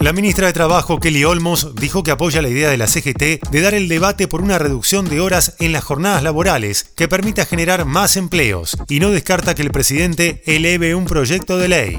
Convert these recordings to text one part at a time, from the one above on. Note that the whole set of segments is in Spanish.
La ministra de Trabajo, Kelly Olmos, dijo que apoya la idea de la CGT de dar el debate por una reducción de horas en las jornadas laborales que permita generar más empleos y no descarta que el presidente eleve un proyecto de ley.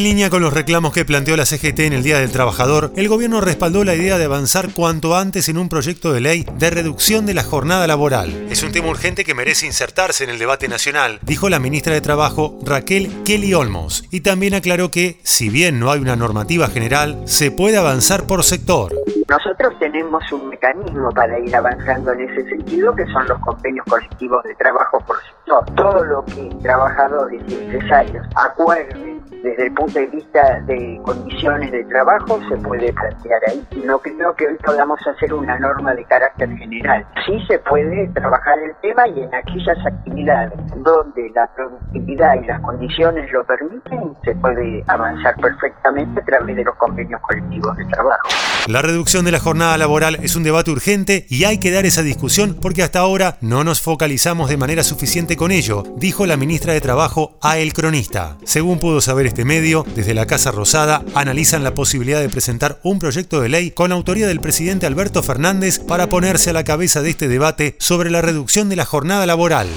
línea con los reclamos que planteó la CGT en el Día del Trabajador, el gobierno respaldó la idea de avanzar cuanto antes en un proyecto de ley de reducción de la jornada laboral. Es un tema urgente que merece insertarse en el debate nacional, dijo la ministra de Trabajo Raquel Kelly Olmos, y también aclaró que, si bien no hay una normativa general, se puede avanzar por sector. Nosotros tenemos un mecanismo para ir avanzando en ese sentido, que son los convenios colectivos de trabajo por sector. Todo lo que trabajadores y empresarios acuerden desde el punto de vista de condiciones de trabajo se puede plantear ahí. No creo que hoy podamos hacer una norma de carácter general. Sí se puede trabajar el tema y en aquellas actividades donde la productividad y las condiciones lo permiten, se puede avanzar perfectamente a través de los convenios colectivos de trabajo. La reducción de la jornada laboral es un debate urgente y hay que dar esa discusión porque hasta ahora no nos focalizamos de manera suficiente con ello, dijo la ministra de Trabajo a El Cronista. Según pudo saber este medio, desde la Casa Rosada analizan la posibilidad de presentar un proyecto de ley con autoría del presidente Alberto Fernández para ponerse a la cabeza de este debate sobre la reducción de la jornada laboral.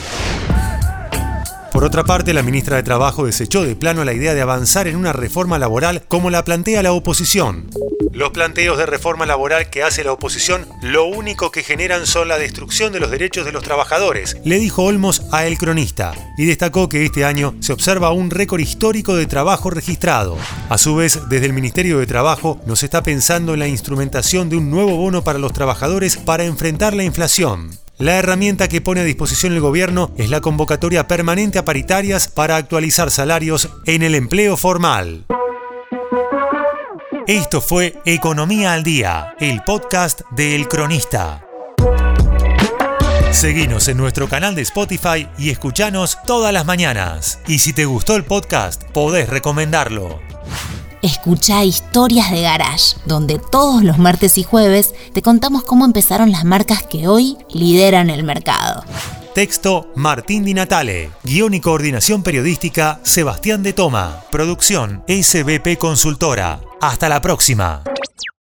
Por otra parte, la ministra de Trabajo desechó de plano la idea de avanzar en una reforma laboral como la plantea la oposición. Los planteos de reforma laboral que hace la oposición lo único que generan son la destrucción de los derechos de los trabajadores, le dijo Olmos a El Cronista, y destacó que este año se observa un récord histórico de trabajo registrado. A su vez, desde el Ministerio de Trabajo nos está pensando en la instrumentación de un nuevo bono para los trabajadores para enfrentar la inflación. La herramienta que pone a disposición el gobierno es la convocatoria permanente a paritarias para actualizar salarios en el empleo formal. Esto fue Economía al Día, el podcast de El Cronista. Seguinos en nuestro canal de Spotify y escuchanos todas las mañanas. Y si te gustó el podcast, podés recomendarlo. Escucha Historias de Garage, donde todos los martes y jueves te contamos cómo empezaron las marcas que hoy lideran el mercado. Texto Martín Di Natale. Guión y coordinación periodística Sebastián de Toma. Producción SBP Consultora. Hasta la próxima.